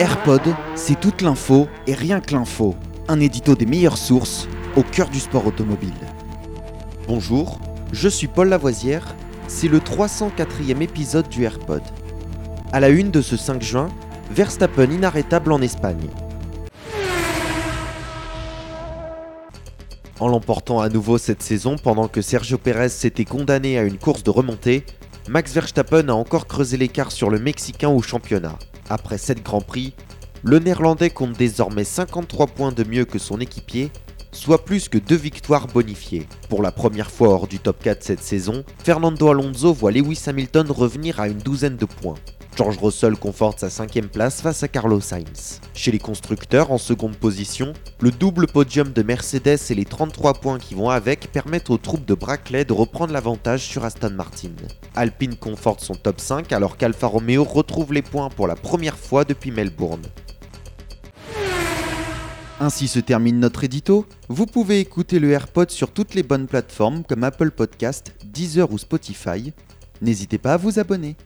AirPod, c'est toute l'info et rien que l'info. Un édito des meilleures sources au cœur du sport automobile. Bonjour, je suis Paul Lavoisière, c'est le 304e épisode du AirPod. À la une de ce 5 juin, Verstappen inarrêtable en Espagne. En l'emportant à nouveau cette saison pendant que Sergio Pérez s'était condamné à une course de remontée, Max Verstappen a encore creusé l'écart sur le Mexicain au championnat. Après 7 Grands Prix, le Néerlandais compte désormais 53 points de mieux que son équipier, soit plus que deux victoires bonifiées. Pour la première fois hors du top 4 cette saison, Fernando Alonso voit Lewis Hamilton revenir à une douzaine de points. George Russell conforte sa cinquième place face à Carlos Sainz. Chez les constructeurs, en seconde position, le double podium de Mercedes et les 33 points qui vont avec permettent aux troupes de Brackley de reprendre l'avantage sur Aston Martin. Alpine conforte son top 5 alors qu'Alfa Romeo retrouve les points pour la première fois depuis Melbourne. Ainsi se termine notre édito. Vous pouvez écouter le AirPod sur toutes les bonnes plateformes comme Apple Podcast, Deezer ou Spotify. N'hésitez pas à vous abonner.